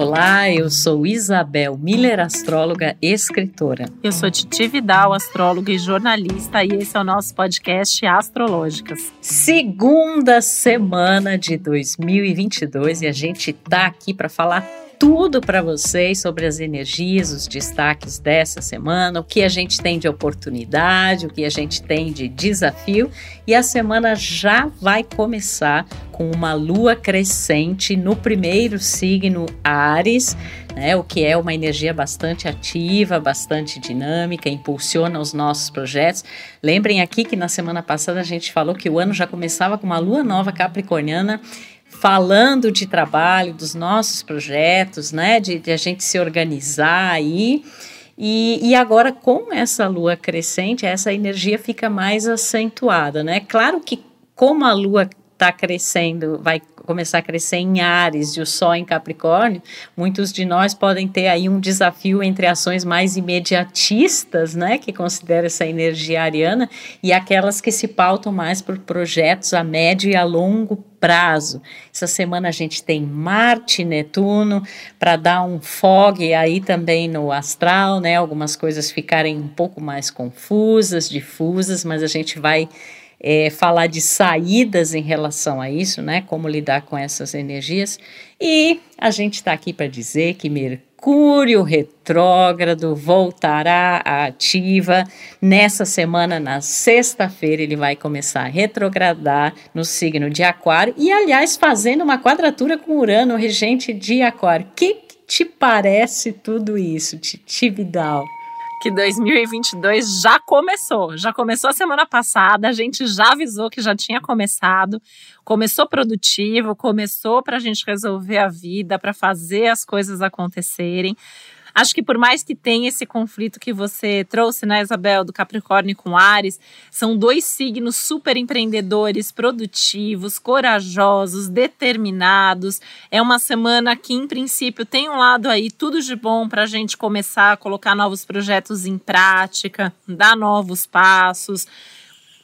Olá, eu sou Isabel Miller, astróloga e escritora. Eu sou Titi Vidal, astróloga e jornalista, e esse é o nosso podcast Astrológicas. Segunda semana de 2022 e a gente tá aqui para falar tudo para vocês sobre as energias, os destaques dessa semana, o que a gente tem de oportunidade, o que a gente tem de desafio. E a semana já vai começar com uma lua crescente no primeiro signo Ares, né, o que é uma energia bastante ativa, bastante dinâmica, impulsiona os nossos projetos. Lembrem aqui que na semana passada a gente falou que o ano já começava com uma lua nova capricorniana falando de trabalho, dos nossos projetos, né? De, de a gente se organizar aí. E, e, agora, com essa lua crescente, essa energia fica mais acentuada, né? Claro que, como a lua está crescendo, vai começar a crescer em Ares e o Sol em Capricórnio, muitos de nós podem ter aí um desafio entre ações mais imediatistas, né, que considera essa energia ariana, e aquelas que se pautam mais por projetos a médio e a longo prazo. Essa semana a gente tem Marte, Netuno, para dar um fog aí também no astral, né? Algumas coisas ficarem um pouco mais confusas, difusas, mas a gente vai é, falar de saídas em relação a isso, né? Como lidar com essas energias. E a gente está aqui para dizer que Mercúrio retrógrado voltará à ativa nessa semana, na sexta-feira, ele vai começar a retrogradar no signo de Aquário e, aliás, fazendo uma quadratura com Urano, regente de Aquário. O que, que te parece tudo isso, Titi Vidal? Que 2022 já começou. Já começou a semana passada, a gente já avisou que já tinha começado. Começou produtivo, começou para a gente resolver a vida, para fazer as coisas acontecerem. Acho que por mais que tenha esse conflito que você trouxe, né, Isabel, do Capricórnio com Ares, são dois signos super empreendedores, produtivos, corajosos, determinados. É uma semana que, em princípio, tem um lado aí tudo de bom para a gente começar a colocar novos projetos em prática, dar novos passos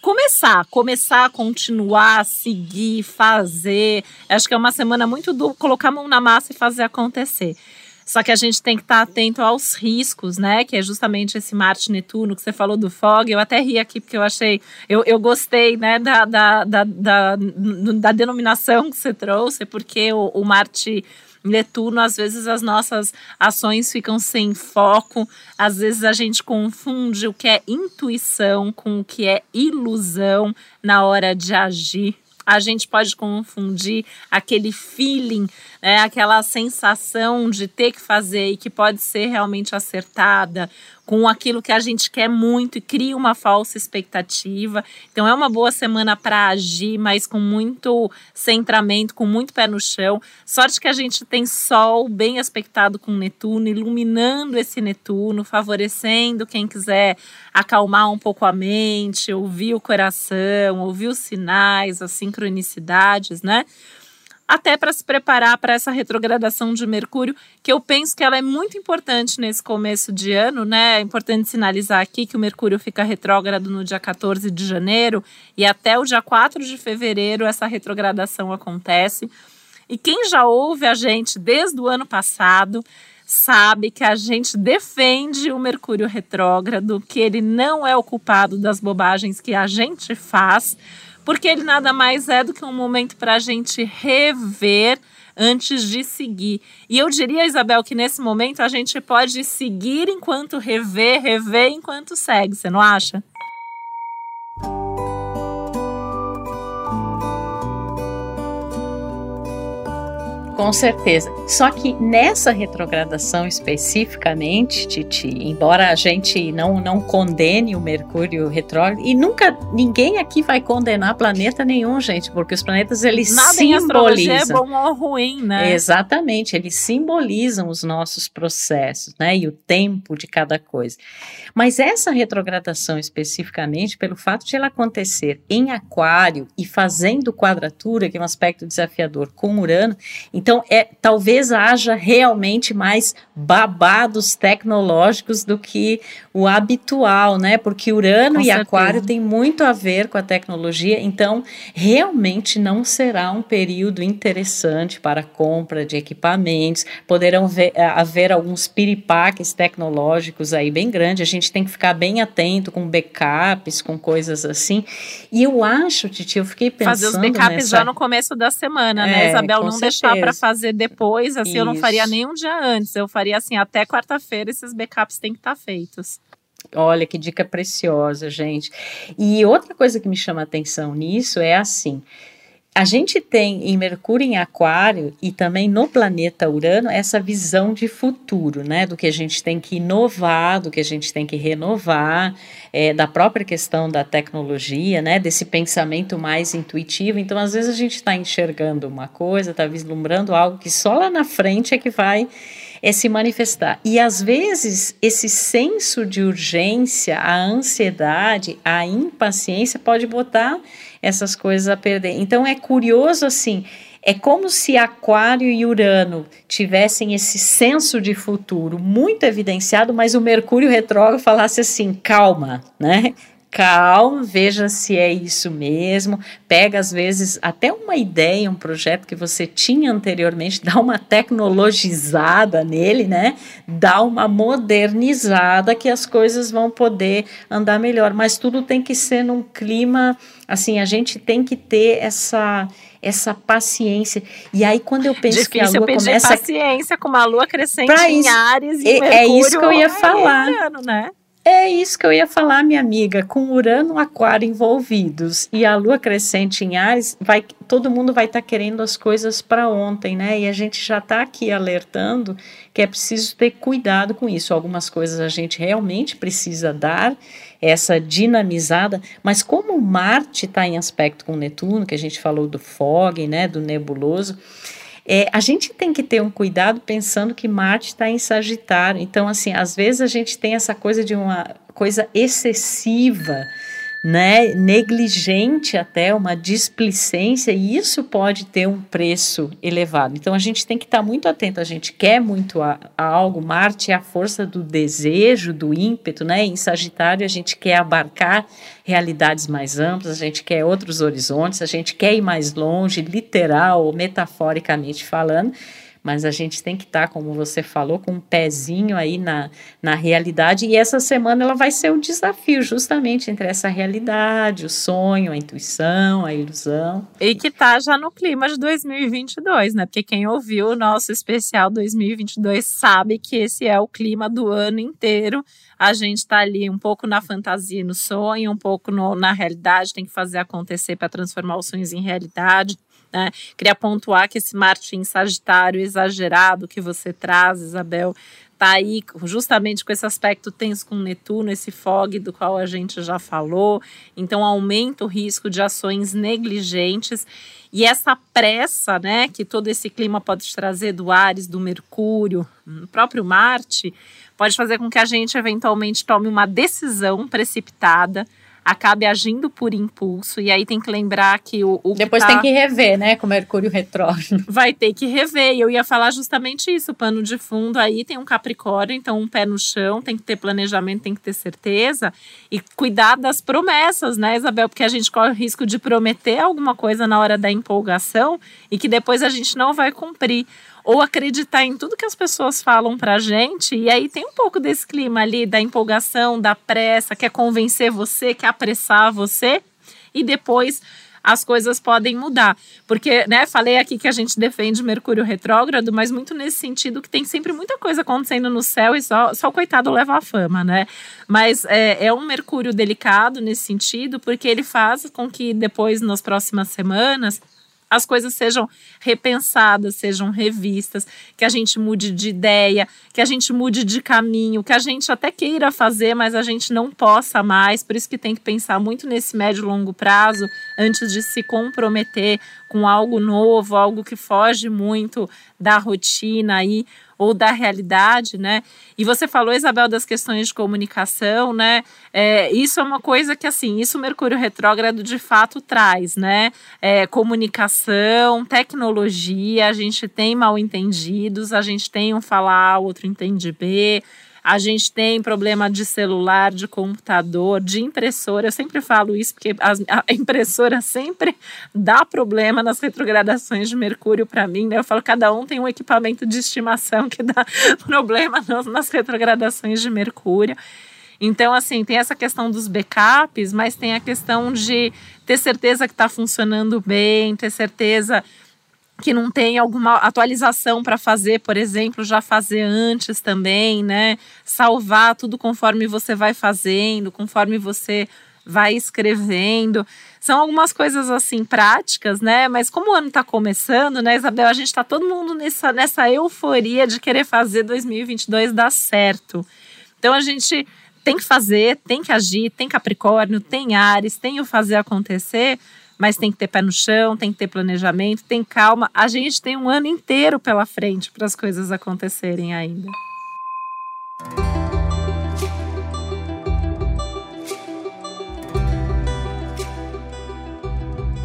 começar, começar, continuar, seguir, fazer. Acho que é uma semana muito do colocar a mão na massa e fazer acontecer. Só que a gente tem que estar tá atento aos riscos, né? Que é justamente esse Marte Netuno que você falou do fog. Eu até ri aqui porque eu achei, eu, eu gostei, né, da, da, da, da, da denominação que você trouxe, porque o, o Marte Netuno, às vezes as nossas ações ficam sem foco, às vezes a gente confunde o que é intuição com o que é ilusão na hora de agir a gente pode confundir aquele feeling, né, aquela sensação de ter que fazer e que pode ser realmente acertada, com aquilo que a gente quer muito e cria uma falsa expectativa. Então é uma boa semana para agir, mas com muito centramento, com muito pé no chão. Sorte que a gente tem Sol bem aspectado com Netuno, iluminando esse Netuno, favorecendo quem quiser acalmar um pouco a mente, ouvir o coração, ouvir os sinais, as sincronicidades, né? Até para se preparar para essa retrogradação de Mercúrio, que eu penso que ela é muito importante nesse começo de ano, né? É importante sinalizar aqui que o Mercúrio fica retrógrado no dia 14 de janeiro e até o dia 4 de fevereiro essa retrogradação acontece. E quem já ouve a gente desde o ano passado sabe que a gente defende o Mercúrio retrógrado, que ele não é o culpado das bobagens que a gente faz porque ele nada mais é do que um momento para a gente rever antes de seguir. E eu diria, Isabel, que nesse momento a gente pode seguir enquanto rever, rever enquanto segue, você não acha? Com certeza. Só que nessa retrogradação especificamente, Titi, embora a gente não, não condene o Mercúrio retrógrado, e nunca ninguém aqui vai condenar planeta nenhum, gente, porque os planetas eles Nada simbolizam. é bom ou ruim, né? Exatamente, eles simbolizam os nossos processos, né? E o tempo de cada coisa. Mas essa retrogradação especificamente, pelo fato de ela acontecer em Aquário e fazendo quadratura, que é um aspecto desafiador com Urano, então, é, talvez haja realmente mais babados tecnológicos do que o habitual, né? Porque Urano Com e certeza. Aquário tem muito a ver com a tecnologia, então realmente não será um período interessante para compra de equipamentos. Poderão ver, eh, haver alguns piripaques tecnológicos aí bem grandes. A gente tem que ficar bem atento com backups, com coisas assim. E eu acho, Titi, eu fiquei pensando fazer os backups nessa... já no começo da semana, né, É, Isabel? com Não deixar para certeza. Fazer depois, assim, eu não faria Isso. nem um dia antes. Eu faria assim, até quarta-feira esses backups têm que estar feitos. Olha que dica preciosa, gente. E outra coisa que me chama a atenção nisso é assim: a gente tem em Mercúrio em Aquário e também no planeta Urano essa visão de futuro, né? Do que a gente tem que inovar, do que a gente tem que renovar, é, da própria questão da tecnologia, né? Desse pensamento mais intuitivo. Então, às vezes, a gente está enxergando uma coisa, está vislumbrando algo que só lá na frente é que vai é se manifestar. E às vezes esse senso de urgência, a ansiedade, a impaciência pode botar essas coisas a perder. Então é curioso assim, é como se Aquário e Urano tivessem esse senso de futuro muito evidenciado, mas o Mercúrio retrógrado falasse assim: calma, né? Calma, veja se é isso mesmo. Pega, às vezes, até uma ideia, um projeto que você tinha anteriormente, dá uma tecnologizada nele, né? Dá uma modernizada que as coisas vão poder andar melhor. Mas tudo tem que ser num clima, assim, a gente tem que ter essa essa paciência. E aí, quando eu penso que a Difícil lua pedir começa. paciência com uma lua crescente Pra em isso. Ares e É- é isso que eu ia falar. Urano, né? É isso que eu ia falar, minha amiga. Com Urano Aquário envolvidos e a Lua crescente em Ares, vai, todo mundo vai estar querendo as coisas para ontem, né? E a gente já está aqui alertando que é preciso ter cuidado com isso. Algumas coisas a gente realmente precisa dar essa dinamizada, mas como Marte está em aspecto com Netuno, que a gente falou do fog, né, do nebuloso, é, a gente tem que ter um cuidado pensando que Marte está em Sagitário. Então, assim, às vezes a gente tem essa coisa de uma coisa excessiva, né, negligente até, uma displicência, e isso pode ter um preço elevado. Então, a gente tem que estar muito atento. A gente quer muito a, a algo. Marte é a força do desejo, do ímpeto, né? Em Sagitário, a gente quer abarcar realidades mais amplas, a gente quer outros horizontes, a gente quer ir mais longe, literal ou metaforicamente falando, mas a gente tem que estar, como você falou, com um pezinho aí na, na realidade, e essa semana ela vai ser o desafio justamente entre essa realidade, o sonho, a intuição, a ilusão. E que tá já no clima de 2022, né? Porque quem ouviu o nosso especial 2022 sabe que esse é o clima do ano inteiro. A gente tá ali um pouco na fantasia no sonho, um pouco no- na realidade, tem que fazer acontecer para transformar os sonhos em realidade. Né? Queria pontuar que esse Marte em Sagitário exagerado que você traz, Isabel, tá aí justamente com esse aspecto tenso com Netuno, esse fog do qual a gente já falou. Então aumenta o risco de ações negligentes e essa pressa, né, que todo esse clima pode trazer do Ares, do Mercúrio, o próprio Marte, pode fazer com que a gente eventualmente tome uma decisão precipitada, acabe agindo por impulso e aí tem que lembrar que o, o que Depois tá- tem que rever, né, com Mercúrio retrógrado. vai ter que rever. E eu ia falar justamente isso. Pano de fundo aí tem um Capricórnio, então um pé no chão, tem que ter planejamento, tem que ter certeza. E cuidar das promessas, né, Isabel? Porque a gente corre o risco de prometer alguma coisa na hora da empolgação e que depois a gente não vai cumprir. Ou acreditar em tudo que as pessoas falam pra gente. E aí tem um pouco desse clima ali da empolgação, da pressa, quer convencer você, quer apressar você. E depois as coisas podem mudar. Porque, né, falei aqui que a gente defende Mercúrio retrógrado, mas muito nesse sentido que tem sempre muita coisa acontecendo no céu e só, só o coitado leva a fama, né? Mas é, é um Mercúrio delicado nesse sentido, porque ele faz com que depois, nas próximas semanas, as coisas sejam repensadas, sejam revistas, que a gente mude de ideia, que a gente mude de caminho, que a gente até queira fazer, mas a gente não possa mais. Por isso que tem que pensar muito nesse médio e longo prazo antes de se comprometer com algo novo, algo que foge muito da rotina aí ou da realidade, né? E você falou, Isabel, das questões de comunicação, né? É, isso é uma coisa que, assim, isso o Mercúrio retrógrado de fato traz, né? É, comunicação, tecnologia, a gente tem mal entendidos, a gente tem um falar o outro entende B, a gente tem problema de celular, de computador, de impressora. Eu sempre falo isso porque a impressora sempre dá problema nas retrogradações de Mercúrio para mim. Né? Eu falo, cada um tem um equipamento de estimação que dá problema nas retrogradações de Mercúrio. Então, assim, tem essa questão dos backups, mas tem a questão de ter certeza que está funcionando bem, ter certeza que não tem alguma atualização para fazer, por exemplo, já fazer antes também, né? Salvar tudo conforme você vai fazendo, conforme você vai escrevendo. São algumas coisas assim práticas, né? Mas como o ano está começando, né, Isabel? A gente está todo mundo nessa, nessa euforia de querer fazer 2022 dar certo. Então a gente tem que fazer, tem que agir, tem Capricórnio, tem Ares, tem o fazer acontecer mas tem que ter pé no chão, tem que ter planejamento, tem calma. A gente tem um ano inteiro pela frente para as coisas acontecerem ainda.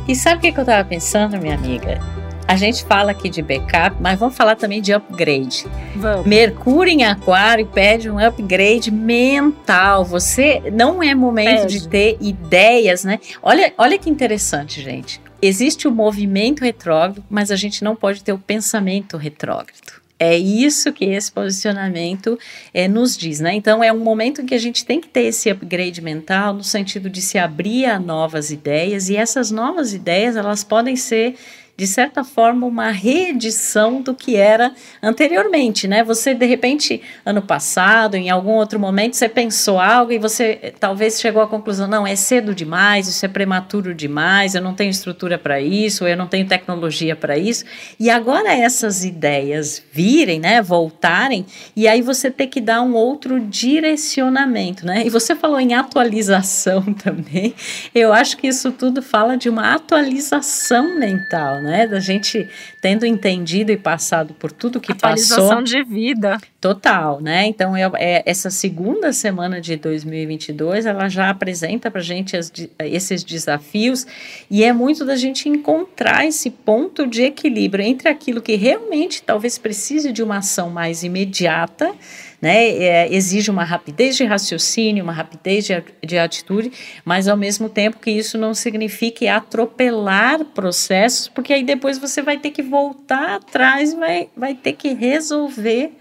E sabe o que eu estava pensando, minha amiga? A gente fala aqui de backup, mas vamos falar também de upgrade. Vamos. Mercúrio em Aquário pede um upgrade mental. Você não é momento pede. de ter ideias, né? Olha, olha que interessante, gente. Existe o movimento retrógrado, mas a gente não pode ter o pensamento retrógrado. É isso que esse posicionamento é, nos diz, né? Então é um momento que a gente tem que ter esse upgrade mental no sentido de se abrir a novas ideias e essas novas ideias elas podem ser de certa forma, uma reedição do que era anteriormente, né? Você, de repente, ano passado, em algum outro momento, você pensou algo e você eh, talvez chegou à conclusão: não, é cedo demais, isso é prematuro demais, eu não tenho estrutura para isso, eu não tenho tecnologia para isso. E agora essas ideias virem, né? Voltarem, e aí você tem que dar um outro direcionamento, né? E você falou em atualização também. Eu acho que isso tudo fala de uma atualização mental, né? Né? Da gente tendo entendido e passado por tudo que Atualização passou. de vida. Total, né? Então, eu, é, essa segunda semana de 2022, ela já apresenta para gente as, esses desafios e é muito da gente encontrar esse ponto de equilíbrio entre aquilo que realmente talvez precise de uma ação mais imediata, né? É, exige uma rapidez de raciocínio, uma rapidez de, de atitude, mas ao mesmo tempo que isso não signifique atropelar processos, porque aí depois você vai ter que voltar atrás vai, vai ter que resolver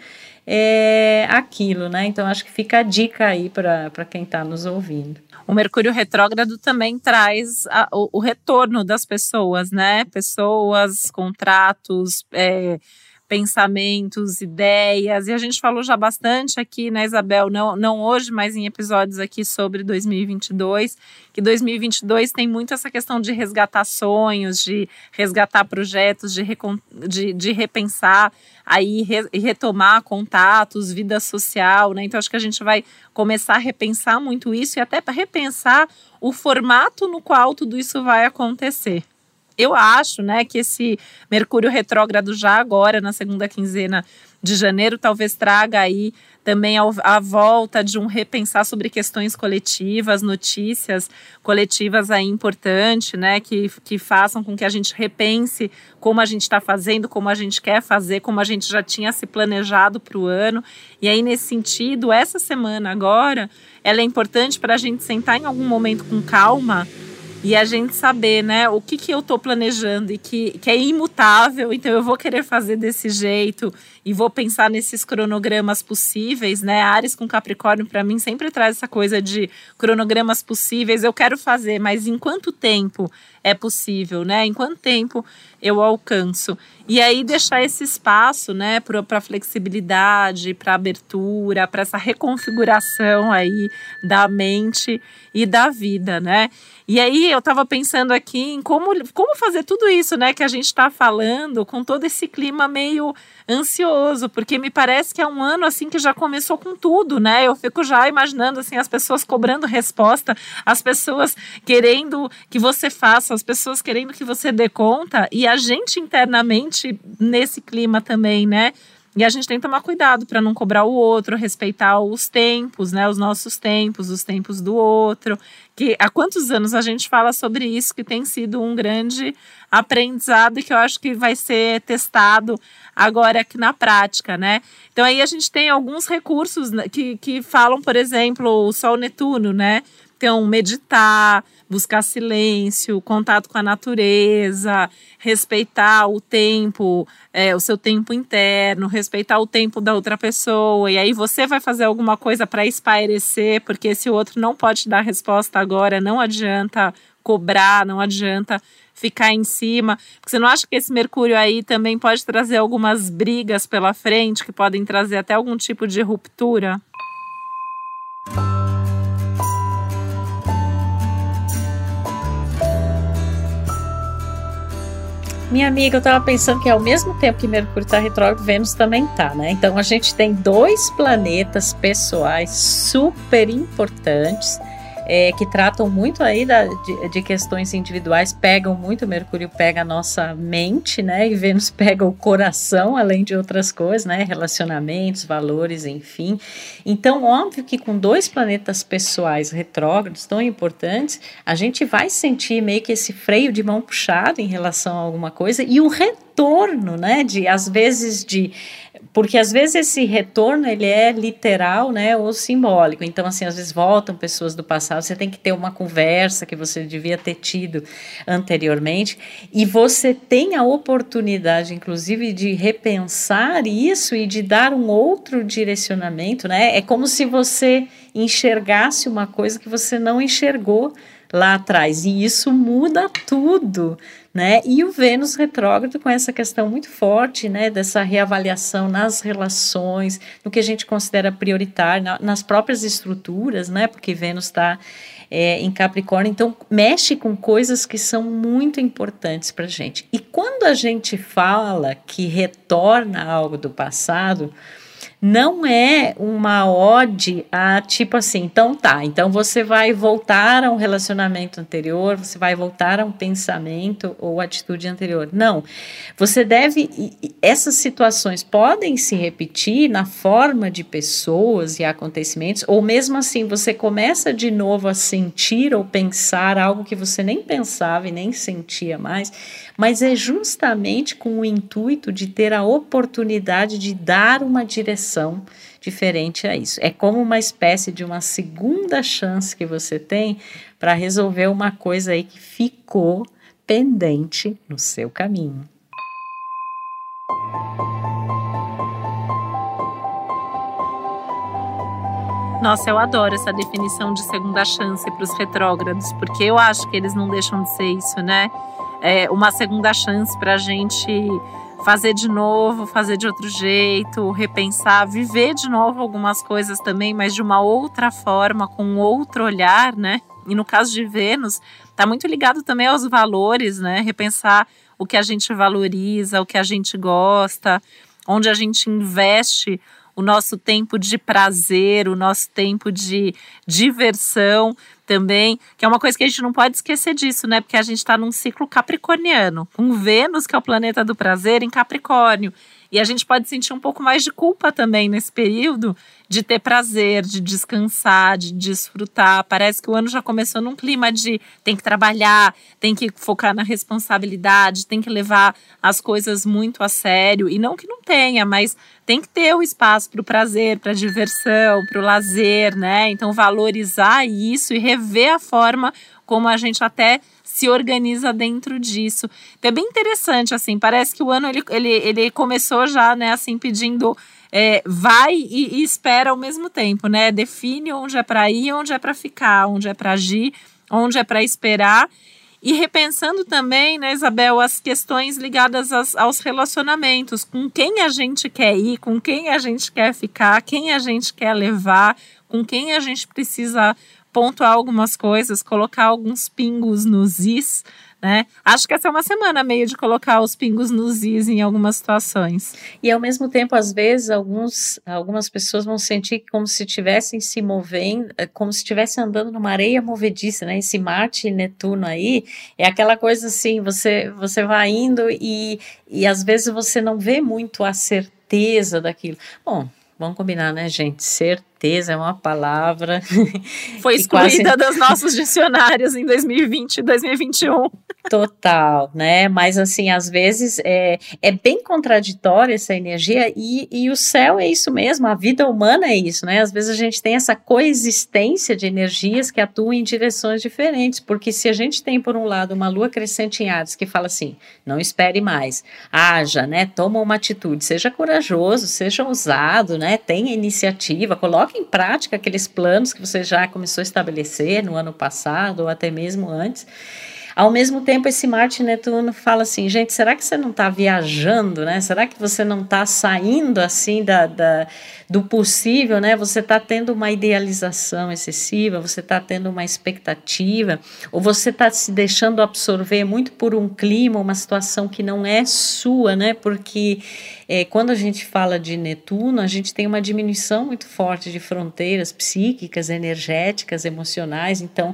é, aquilo, né? Então acho que fica a dica aí para quem está nos ouvindo. O Mercúrio retrógrado também traz a, o, o, retorno das pessoas, né? Pessoas, contratos, é, pensamentos, ideias. E a gente falou já bastante aqui, né, Isabel? Não, não hoje, mas em episódios aqui sobre 2022, que 2022 tem muito essa questão de resgatar sonhos, de resgatar projetos, de, de, de repensar aí re, retomar contatos, vida social, né? Então acho que a gente vai começar a repensar muito isso e até para repensar o formato no qual tudo isso vai acontecer eu acho, né, que esse Mercúrio retrógrado já agora, na segunda quinzena de janeiro, talvez traga aí também a, volta de um repensar sobre questões coletivas, notícias coletivas aí importante, né, que, que façam com que a gente repense como a gente está fazendo, como a gente quer fazer, como a gente já tinha se planejado para o ano. E aí, nesse sentido, essa semana agora, ela é importante para a gente sentar em algum momento com calma e a gente saber, né, o que, que eu estou planejando e que, que é imutável, então eu vou querer fazer desse jeito e vou pensar nesses cronogramas possíveis, né? Ares com Capricórnio para mim sempre traz essa coisa de cronogramas possíveis. Eu quero fazer, mas em quanto tempo é possível, né? Em quanto tempo eu alcanço? E aí deixar esse espaço, né, para flexibilidade, para abertura, para essa reconfiguração aí da mente e da vida, né? E aí eu estava pensando aqui em como, como fazer tudo isso, né, que a gente está falando, com todo esse clima meio ansioso, porque me parece que é um ano assim que já começou com tudo, né? Eu fico já imaginando assim as pessoas cobrando resposta, as pessoas querendo que você faça, as pessoas querendo que você dê conta e a gente internamente nesse clima também, né? E a gente tem que tomar cuidado para não cobrar o outro, respeitar os tempos, né? Os nossos tempos, os tempos do outro. Que há quantos anos a gente fala sobre isso, que tem sido um grande aprendizado que eu acho que vai ser testado agora aqui na prática, né? Então aí a gente tem alguns recursos né, que, que falam, por exemplo, o Sol Netuno, né? Então, meditar, buscar silêncio, contato com a natureza, respeitar o tempo, é, o seu tempo interno, respeitar o tempo da outra pessoa. E aí você vai fazer alguma coisa para espairecer, porque se o outro não pode te dar resposta agora, não adianta cobrar, não adianta ficar em cima. Porque você não acha que esse Mercúrio aí também pode trazer algumas brigas pela frente, que podem trazer até algum tipo de ruptura? Minha amiga, eu estava pensando que ao mesmo tempo que Mercúrio está retrógrado, Vênus também está, né? Então a gente tem dois planetas pessoais super importantes é, que tratam muito aí da, de, de, questões individuais, pegam muito, Mercúrio pega a nossa mente, né? E Vênus pega o coração, além de outras coisas, né? Relacionamentos, valores, enfim. Então, óbvio que com dois planetas pessoais retrógrados tão importantes, a gente vai sentir meio que esse freio de mão puxado em relação a alguma coisa e o retorno, né? De às vezes de porque às vezes esse retorno ele é literal, né, ou simbólico. Então assim, às vezes voltam pessoas do passado, você tem que ter uma conversa que você devia ter tido anteriormente e você tem a oportunidade inclusive de repensar isso e de dar um outro direcionamento, né? É como se você enxergasse uma coisa que você não enxergou lá atrás. E isso muda tudo, né? E o Vênus retrógrado com essa questão muito forte, né, dessa reavaliação nas relações, no que a gente considera prioritário, na, nas próprias estruturas, né? Porque Vênus está é, em Capricórnio, então mexe com coisas que são muito importantes para gente. E quando a gente fala que retorna algo do passado, não é uma ode a tipo assim, então tá, então você vai voltar a um relacionamento anterior, você vai voltar a um pensamento ou atitude anterior. Não. Você deve. Essas situações podem se repetir na forma de pessoas e acontecimentos, ou mesmo assim você começa de novo a sentir ou pensar algo que você nem pensava e nem sentia mais, mas é justamente com o intuito de ter a oportunidade de dar uma direção diferente a isso. É como uma espécie de uma segunda chance que você tem para resolver uma coisa aí que ficou pendente no seu caminho. Nossa, eu adoro essa definição de segunda chance para os retrógrados, porque eu acho que eles não deixam de ser isso, né? É uma segunda chance para a gente fazer de novo, fazer de outro jeito, repensar, viver de novo algumas coisas também, mas de uma outra forma, com outro olhar, né? E no caso de Vênus, está muito ligado também aos valores, né? Repensar o que a gente valoriza, o que a gente gosta, onde a gente investe o nosso tempo de prazer, o nosso tempo de diversão também, que é uma coisa que a gente não pode esquecer disso, né? Porque a gente está num ciclo capricorniano, com Vênus, que é o planeta do prazer, em Capricórnio. E a gente pode sentir um pouco mais de culpa também nesse período de ter prazer, de descansar, de desfrutar. Parece que o ano já começou num clima de tem que trabalhar, tem que focar na responsabilidade, tem que levar as coisas muito a sério. E não que não tenha, mas tem que ter o espaço para o prazer, para a diversão, para o lazer, né? Então valorizar isso e rever a forma como a gente até se organiza dentro disso. Então é bem interessante, assim, parece que o ano ele, ele, ele começou já, né, assim, pedindo é, vai e, e, espera ao mesmo tempo, né? Define onde é para ir, onde é para ficar, onde é para agir, onde é para esperar. E repensando também, né, Isabel, as questões ligadas aos, aos relacionamentos, com quem a gente quer ir, com quem a gente quer ficar, quem a gente quer levar, com quem a gente precisa pontuar algumas coisas, colocar alguns pingos nos is, né? Acho que essa é uma semana meio de colocar os pingos nos is em algumas situações. E ao mesmo tempo, às vezes, alguns, algumas pessoas vão sentir como se estivessem se movendo, eh, como se estivessem andando numa areia movediça, né? Esse Marte e Netuno aí é aquela coisa assim, você, você vai indo e, e às vezes você não vê muito a certeza daquilo. Bom, vamos combinar, né, gente? Certeza é uma palavra. Foi excluída quase... dos nossos dicionários em 2020 e 2021. Total, né? Mas assim, às vezes é, é bem contraditória essa energia e, e o céu é isso mesmo, a vida humana é isso, né? Às vezes a gente tem essa coexistência de energias que atuam em direções diferentes, porque se a gente tem, por um lado, uma lua crescente em Ares que fala assim, não espere mais, haja, né? Toma uma atitude, seja corajoso, seja ousado, né? Tenha iniciativa, coloque em prática aqueles planos que você já começou a estabelecer no ano passado ou até mesmo antes. Ao mesmo tempo, esse Marte Netuno fala assim, gente, será que você não está viajando, né? Será que você não está saindo assim da, da, do possível, né? Você está tendo uma idealização excessiva, você está tendo uma expectativa, ou você está se deixando absorver muito por um clima, uma situação que não é sua, né? Porque é, quando a gente fala de Netuno, a gente tem uma diminuição muito forte de fronteiras psíquicas, energéticas, emocionais. Então,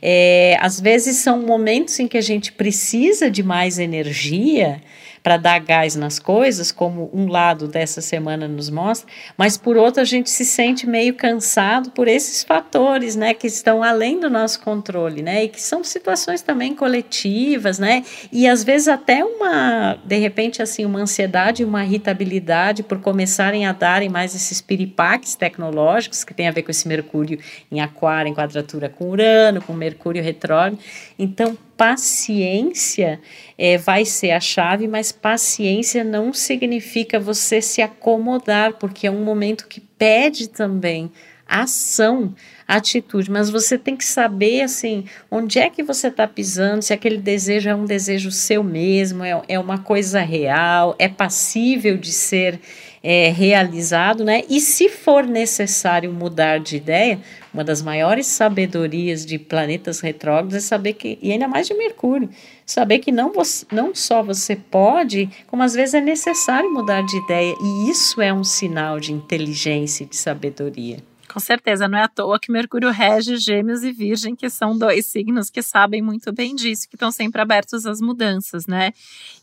é, às vezes são momentos em que a gente precisa de mais energia para dar gás nas coisas, como um lado dessa semana nos mostra, mas por outro a gente se sente meio cansado por esses fatores, né, que estão além do nosso controle, né, e que são situações também coletivas, né, e às vezes até uma, de repente assim, uma ansiedade, uma irritabilidade por começarem a darem mais esses piripaques tecnológicos que tem a ver com esse Mercúrio em Aquário, em quadratura com Urano, com Mercúrio retrógrado. Então, paciência é, vai ser a chave, mas paciência não significa você se acomodar, porque é um momento que pede também ação, atitude, mas você tem que saber assim onde é que você está pisando, se aquele desejo é um desejo seu mesmo, é, é uma coisa real, é passível de ser é, realizado, né? E se for necessário mudar de ideia, uma das maiores sabedorias de planetas retrógrados é saber que, e ainda mais de Mercúrio, saber que não, você, não só você pode, como às vezes é necessário mudar de ideia, e isso é um sinal de inteligência e de sabedoria. Com certeza, não é à toa que Mercúrio rege Gêmeos e Virgem, que são dois signos que sabem muito bem disso, que estão sempre abertos às mudanças, né?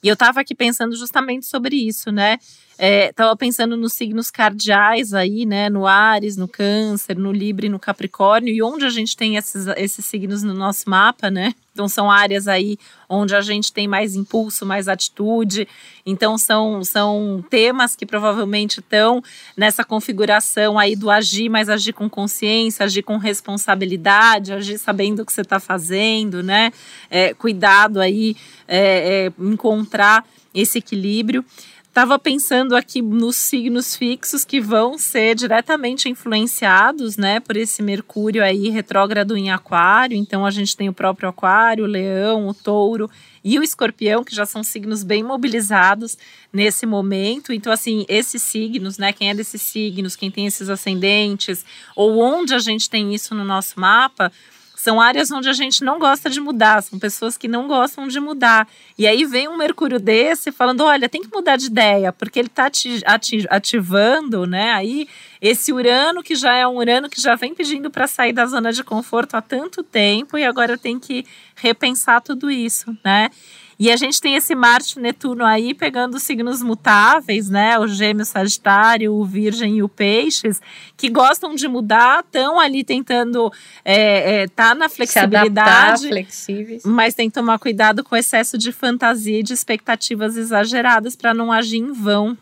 E eu estava aqui pensando justamente sobre isso, né? Estava é, pensando nos signos cardeais aí, né? No Ares, no Câncer, no Libra e no Capricórnio, e onde a gente tem esses, esses signos no nosso mapa, né? Então são áreas aí onde a gente tem mais impulso, mais atitude. Então são, são temas que provavelmente estão nessa configuração aí do agir, mas agir com consciência, agir com responsabilidade, agir sabendo o que você está fazendo, né? É, cuidado aí, é, é, encontrar esse equilíbrio. Estava pensando aqui nos signos fixos que vão ser diretamente influenciados, né, por esse Mercúrio aí retrógrado em Aquário. Então a gente tem o próprio Aquário, o Leão, o Touro e o Escorpião, que já são signos bem mobilizados nesse momento. Então assim, esses signos, né, quem é desses signos, quem tem esses ascendentes ou onde a gente tem isso no nosso mapa, são áreas onde a gente não gosta de mudar, são pessoas que não gostam de mudar. E aí vem um Mercúrio desse falando: olha, tem que mudar de ideia, porque ele está ativando, né? Aí esse Urano, que já é um Urano que já vem pedindo para sair da zona de conforto há tanto tempo, e agora tem que repensar tudo isso, né? E a gente tem esse Marte Netuno aí pegando signos mutáveis, né? O Gêmeo Sagitário, o Virgem e o Peixes, que gostam de mudar, estão ali tentando é, é, tá na flexibilidade, flexíveis. mas tem que tomar cuidado com o excesso de fantasia e de expectativas exageradas para não agir em vão,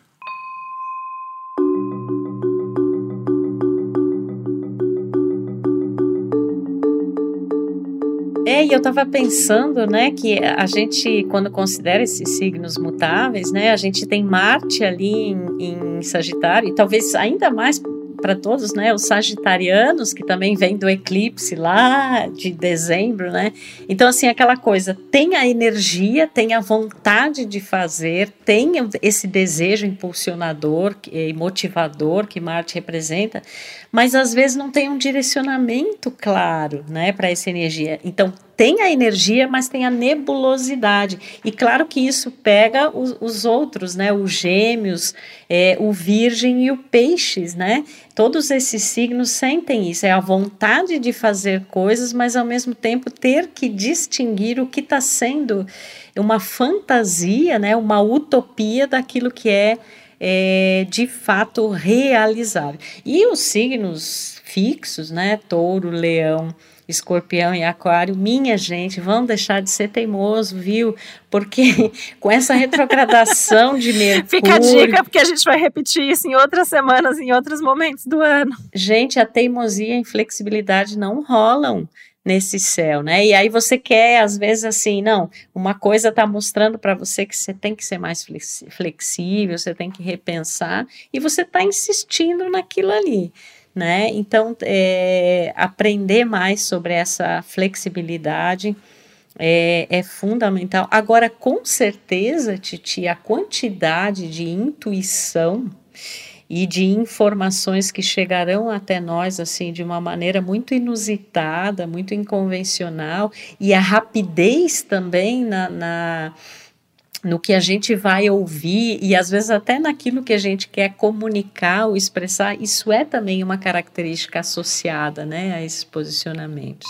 É, e eu estava pensando, né, que a gente, quando considera esses signos mutáveis, né, a gente tem Marte ali em, em Sagitário, e talvez ainda mais para todos, né? Os sagitarianos, que também vem do eclipse lá de dezembro, né? Então, assim, aquela coisa, tem a energia, tem a vontade de fazer, tem esse desejo impulsionador e motivador que Marte representa, mas às vezes não tem um direcionamento claro, né, para essa energia. Então, tem a energia, mas tem a nebulosidade. E claro que isso pega os, os outros, né? Os gêmeos, é, o virgem e o peixes, né? Todos esses signos sentem isso, é a vontade de fazer coisas, mas ao mesmo tempo ter que distinguir o que está sendo uma fantasia, né? Uma utopia daquilo que é é, de fato realizável. E os signos fixos, né? Touro, leão, escorpião e aquário, minha gente, vão deixar de ser teimoso, viu? Porque com essa retrogradação de Mercúrio. Fica a dica, porque a gente vai repetir isso em outras semanas, em outros momentos do ano. Gente, a teimosia e a inflexibilidade não rolam nesse céu, né? E aí você quer, às vezes, assim, não, uma coisa está mostrando para você que você tem que ser mais flexível, você tem que repensar, e você está insistindo naquilo ali né? Então, é, aprender mais sobre essa flexibilidade é, é, fundamental. Agora, com certeza, Titi, a quantidade de intuição e de informações que chegarão até nós assim de uma maneira muito inusitada, muito inconvencional e a rapidez também na, na no que a gente vai ouvir e às vezes até naquilo que a gente quer comunicar ou expressar, isso é também uma característica associada, né, a esses posicionamentos.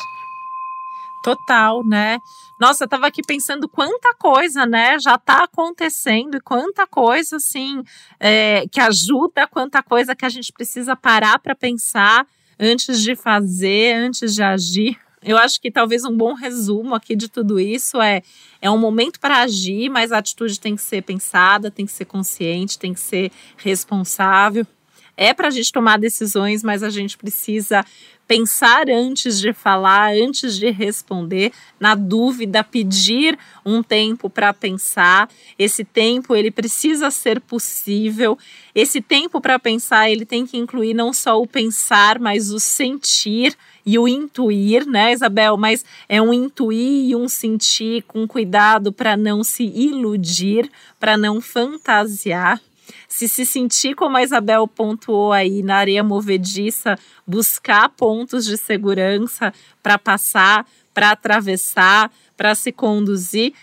Total, né? Nossa, eu tava aqui pensando quanta coisa, né, já tá acontecendo e quanta coisa, assim, é, que ajuda, quanta coisa que a gente precisa parar para pensar antes de fazer, antes de agir. Eu acho que talvez um bom resumo aqui de tudo isso é é um momento para agir, mas a atitude tem que ser pensada, tem que ser consciente, tem que ser responsável. É para a gente tomar decisões, mas a gente precisa pensar antes de falar, antes de responder, na dúvida, pedir um tempo para pensar. Esse tempo ele precisa ser possível. Esse tempo para pensar, ele tem que incluir não só o pensar, mas o sentir e o intuir, né, Isabel? Mas é um intuir e um sentir com cuidado para não se iludir, para não fantasiar. Se se sentir como a Isabel pontuou aí na areia movediça, buscar pontos de segurança para passar, para atravessar, para se conduzir,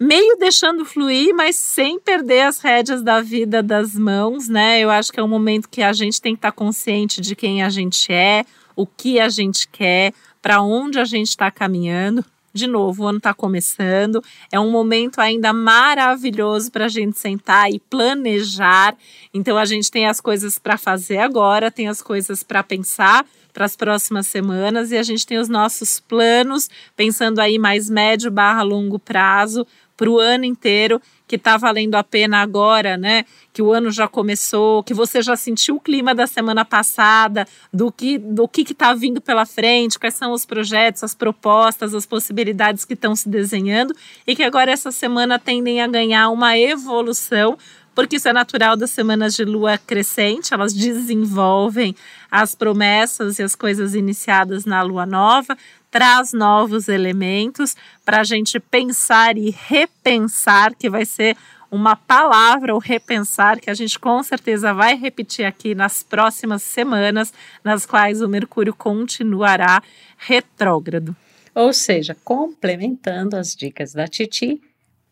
meio deixando fluir, mas sem perder as rédeas da vida das mãos, né? Eu acho que é um momento que a gente tem que estar tá consciente de quem a gente é, o que a gente quer, para onde a gente está caminhando. De novo, o ano está começando, é um momento ainda maravilhoso para a gente sentar e planejar. Então, a gente tem as coisas para fazer agora, tem as coisas para pensar para as próximas semanas e a gente tem os nossos planos, pensando aí mais médio barra longo prazo para o ano inteiro que está valendo a pena agora, né? Que o ano já começou, que você já sentiu o clima da semana passada, do que do que está vindo pela frente, quais são os projetos, as propostas, as possibilidades que estão se desenhando e que agora essa semana tendem a ganhar uma evolução porque isso é natural das semanas de lua crescente, elas desenvolvem as promessas e as coisas iniciadas na lua nova, traz novos elementos para a gente pensar e repensar, que vai ser uma palavra, o repensar, que a gente com certeza vai repetir aqui nas próximas semanas, nas quais o Mercúrio continuará retrógrado. Ou seja, complementando as dicas da Titi,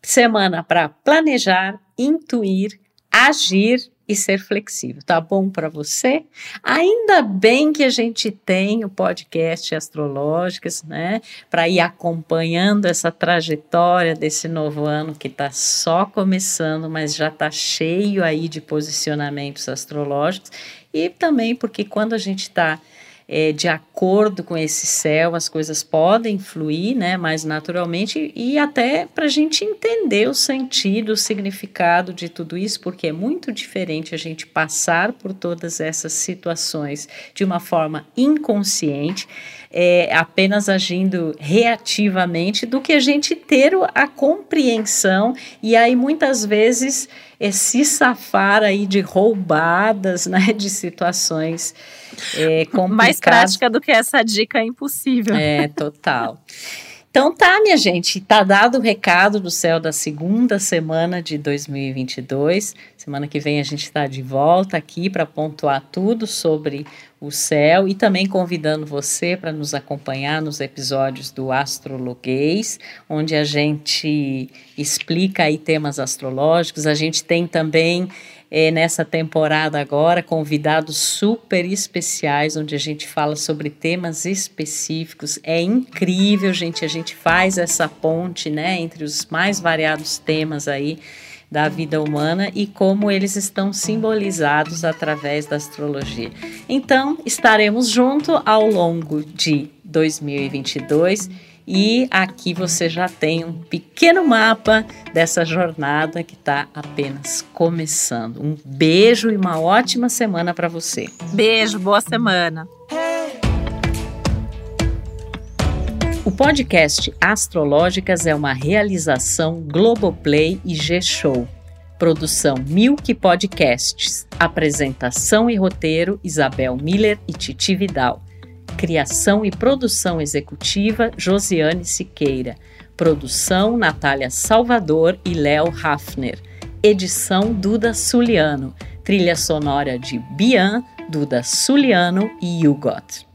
semana para planejar, intuir, agir e ser flexível. Tá bom para você? Ainda bem que a gente tem o podcast Astrológicas, né? Para ir acompanhando essa trajetória desse novo ano que está só começando, mas já está cheio aí de posicionamentos astrológicos. E também porque quando a gente está é, de acordo com esse céu, as coisas podem fluir né, mais naturalmente e até para a gente entender o sentido, o significado de tudo isso, porque é muito diferente a gente passar por todas essas situações de uma forma inconsciente, é, apenas agindo reativamente, do que a gente ter a compreensão e aí muitas vezes é, se safar aí de roubadas, né, de situações é, Mais prática do que essa dica é impossível. É, total. Então tá, minha gente, tá dado o recado do céu da segunda semana de 2022. Semana que vem a gente está de volta aqui para pontuar tudo sobre o céu e também convidando você para nos acompanhar nos episódios do Astrologuês, onde a gente explica aí temas astrológicos. A gente tem também é, nessa temporada agora convidados super especiais, onde a gente fala sobre temas específicos. É incrível, gente, a gente faz essa ponte, né, entre os mais variados temas aí da vida humana e como eles estão simbolizados através da astrologia. Então, estaremos junto ao longo de 2022 e aqui você já tem um pequeno mapa dessa jornada que está apenas começando. Um beijo e uma ótima semana para você. Beijo, boa semana. O podcast Astrológicas é uma realização Globoplay e G-Show. Produção Milk Podcasts. Apresentação e roteiro Isabel Miller e Titi Vidal. Criação e produção executiva Josiane Siqueira. Produção Natália Salvador e Léo Hafner. Edição Duda Suliano. Trilha sonora de Bian, Duda Suliano e Hugot.